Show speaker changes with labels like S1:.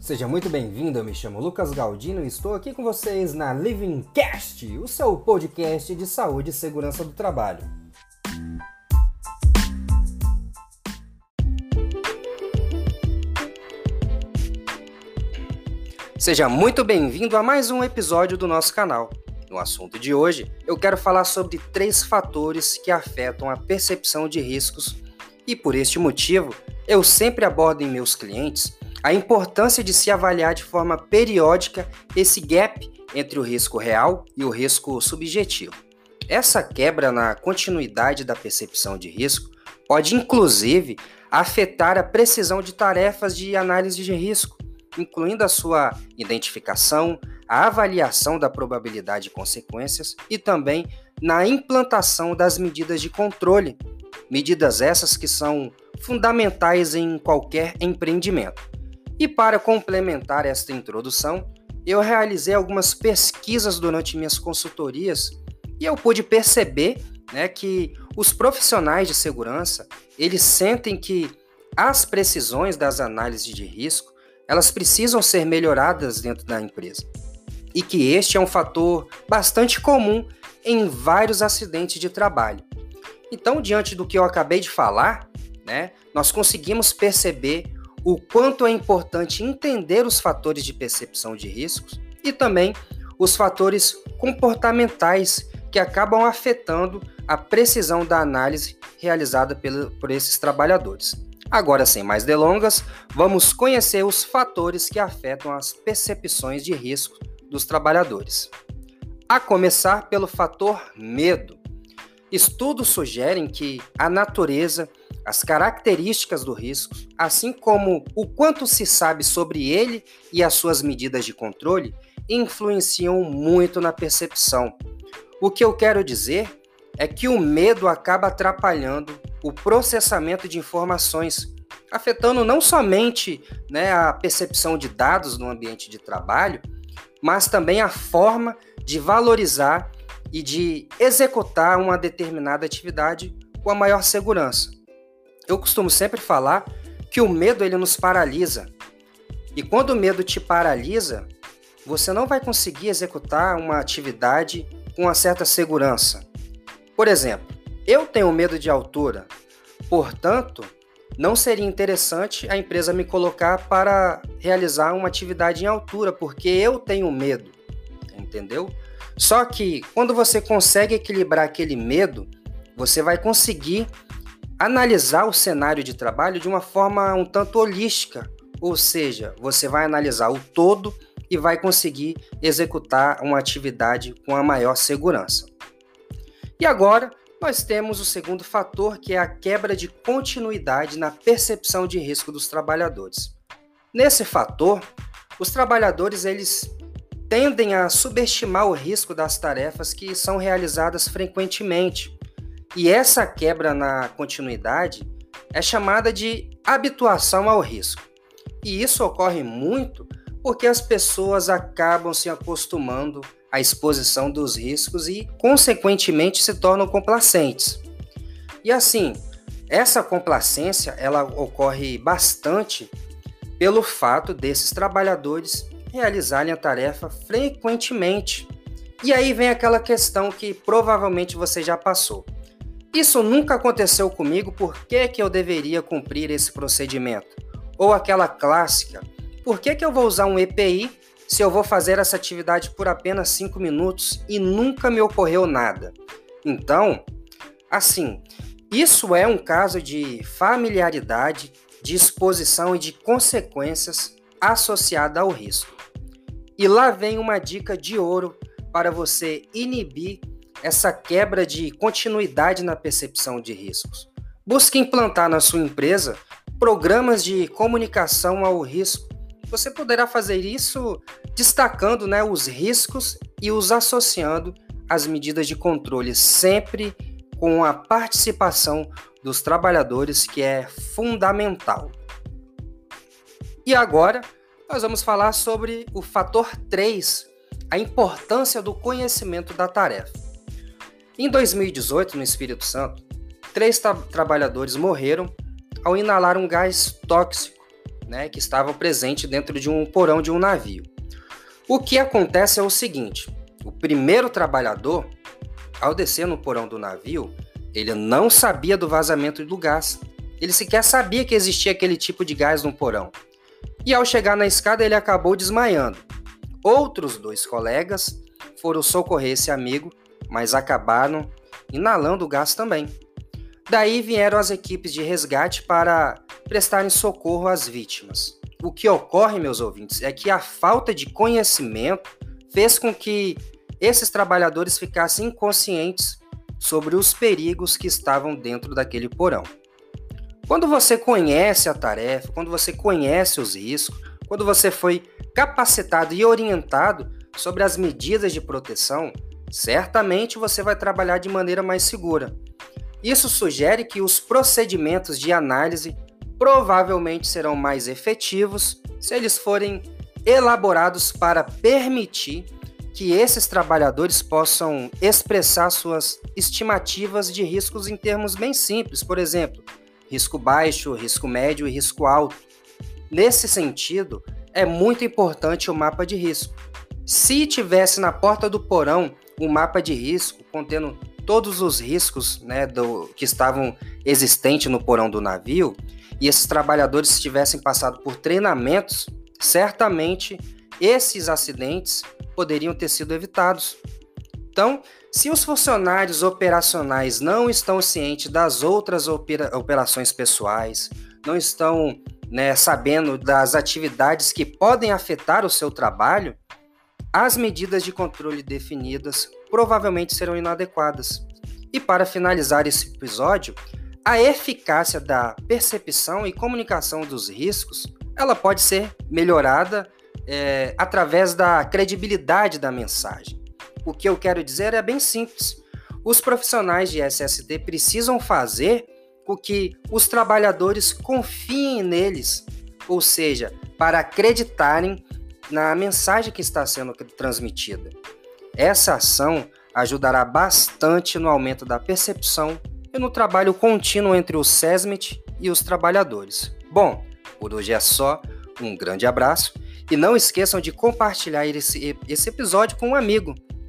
S1: Seja muito bem-vindo, eu me chamo Lucas Galdino e estou aqui com vocês na Living Cast, o seu podcast de saúde e segurança do trabalho. Seja muito bem-vindo a mais um episódio do nosso canal. No assunto de hoje, eu quero falar sobre três fatores que afetam a percepção de riscos e, por este motivo, eu sempre abordo em meus clientes a importância de se avaliar de forma periódica esse gap entre o risco real e o risco subjetivo. Essa quebra na continuidade da percepção de risco pode, inclusive, afetar a precisão de tarefas de análise de risco, incluindo a sua identificação, a avaliação da probabilidade de consequências e também na implantação das medidas de controle, medidas essas que são fundamentais em qualquer empreendimento. E para complementar esta introdução, eu realizei algumas pesquisas durante minhas consultorias e eu pude perceber né, que os profissionais de segurança eles sentem que as precisões das análises de risco elas precisam ser melhoradas dentro da empresa e que este é um fator bastante comum em vários acidentes de trabalho. Então, diante do que eu acabei de falar, né, nós conseguimos perceber o quanto é importante entender os fatores de percepção de riscos e também os fatores comportamentais que acabam afetando a precisão da análise realizada pelo, por esses trabalhadores. Agora, sem mais delongas, vamos conhecer os fatores que afetam as percepções de risco dos trabalhadores. A começar pelo fator medo. Estudos sugerem que a natureza as características do risco, assim como o quanto se sabe sobre ele e as suas medidas de controle, influenciam muito na percepção. O que eu quero dizer é que o medo acaba atrapalhando o processamento de informações, afetando não somente né, a percepção de dados no ambiente de trabalho, mas também a forma de valorizar e de executar uma determinada atividade com a maior segurança. Eu costumo sempre falar que o medo ele nos paralisa. E quando o medo te paralisa, você não vai conseguir executar uma atividade com uma certa segurança. Por exemplo, eu tenho medo de altura, portanto, não seria interessante a empresa me colocar para realizar uma atividade em altura, porque eu tenho medo, entendeu? Só que quando você consegue equilibrar aquele medo, você vai conseguir analisar o cenário de trabalho de uma forma um tanto holística, ou seja, você vai analisar o todo e vai conseguir executar uma atividade com a maior segurança. E agora, nós temos o segundo fator, que é a quebra de continuidade na percepção de risco dos trabalhadores. Nesse fator, os trabalhadores eles tendem a subestimar o risco das tarefas que são realizadas frequentemente, e essa quebra na continuidade é chamada de habituação ao risco. E isso ocorre muito porque as pessoas acabam se acostumando à exposição dos riscos e, consequentemente, se tornam complacentes. E assim, essa complacência ela ocorre bastante pelo fato desses trabalhadores realizarem a tarefa frequentemente. E aí vem aquela questão que provavelmente você já passou. Isso nunca aconteceu comigo, por que, que eu deveria cumprir esse procedimento? Ou aquela clássica, por que, que eu vou usar um EPI se eu vou fazer essa atividade por apenas 5 minutos e nunca me ocorreu nada? Então, assim, isso é um caso de familiaridade, de exposição e de consequências associada ao risco. E lá vem uma dica de ouro para você inibir essa quebra de continuidade na percepção de riscos. Busque implantar na sua empresa programas de comunicação ao risco. Você poderá fazer isso destacando né, os riscos e os associando às medidas de controle, sempre com a participação dos trabalhadores, que é fundamental. E agora, nós vamos falar sobre o fator 3, a importância do conhecimento da tarefa. Em 2018, no Espírito Santo, três tra trabalhadores morreram ao inalar um gás tóxico né, que estavam presentes dentro de um porão de um navio. O que acontece é o seguinte: o primeiro trabalhador, ao descer no porão do navio, ele não sabia do vazamento do gás. Ele sequer sabia que existia aquele tipo de gás no porão. E ao chegar na escada, ele acabou desmaiando. Outros dois colegas foram socorrer esse amigo, mas acabaram inalando o gás também. Daí vieram as equipes de resgate para prestarem socorro às vítimas. O que ocorre, meus ouvintes, é que a falta de conhecimento fez com que esses trabalhadores ficassem inconscientes sobre os perigos que estavam dentro daquele porão. Quando você conhece a tarefa, quando você conhece os riscos, quando você foi capacitado e orientado sobre as medidas de proteção, certamente você vai trabalhar de maneira mais segura. Isso sugere que os procedimentos de análise provavelmente serão mais efetivos se eles forem elaborados para permitir que esses trabalhadores possam expressar suas estimativas de riscos em termos bem simples, por exemplo, risco baixo, risco médio e risco alto. Nesse sentido, é muito importante o mapa de risco. Se tivesse na porta do porão um mapa de risco contendo todos os riscos né, do, que estavam existentes no porão do navio e esses trabalhadores tivessem passado por treinamentos, certamente esses acidentes poderiam ter sido evitados. Então, se os funcionários operacionais não estão cientes das outras opera operações pessoais, não estão né, sabendo das atividades que podem afetar o seu trabalho, as medidas de controle definidas provavelmente serão inadequadas. E para finalizar esse episódio, a eficácia da percepção e comunicação dos riscos ela pode ser melhorada é, através da credibilidade da mensagem. O que eu quero dizer é bem simples. Os profissionais de SST precisam fazer com que os trabalhadores confiem neles, ou seja, para acreditarem na mensagem que está sendo transmitida. Essa ação ajudará bastante no aumento da percepção e no trabalho contínuo entre o SESMIT e os trabalhadores. Bom, por hoje é só. Um grande abraço e não esqueçam de compartilhar esse, esse episódio com um amigo.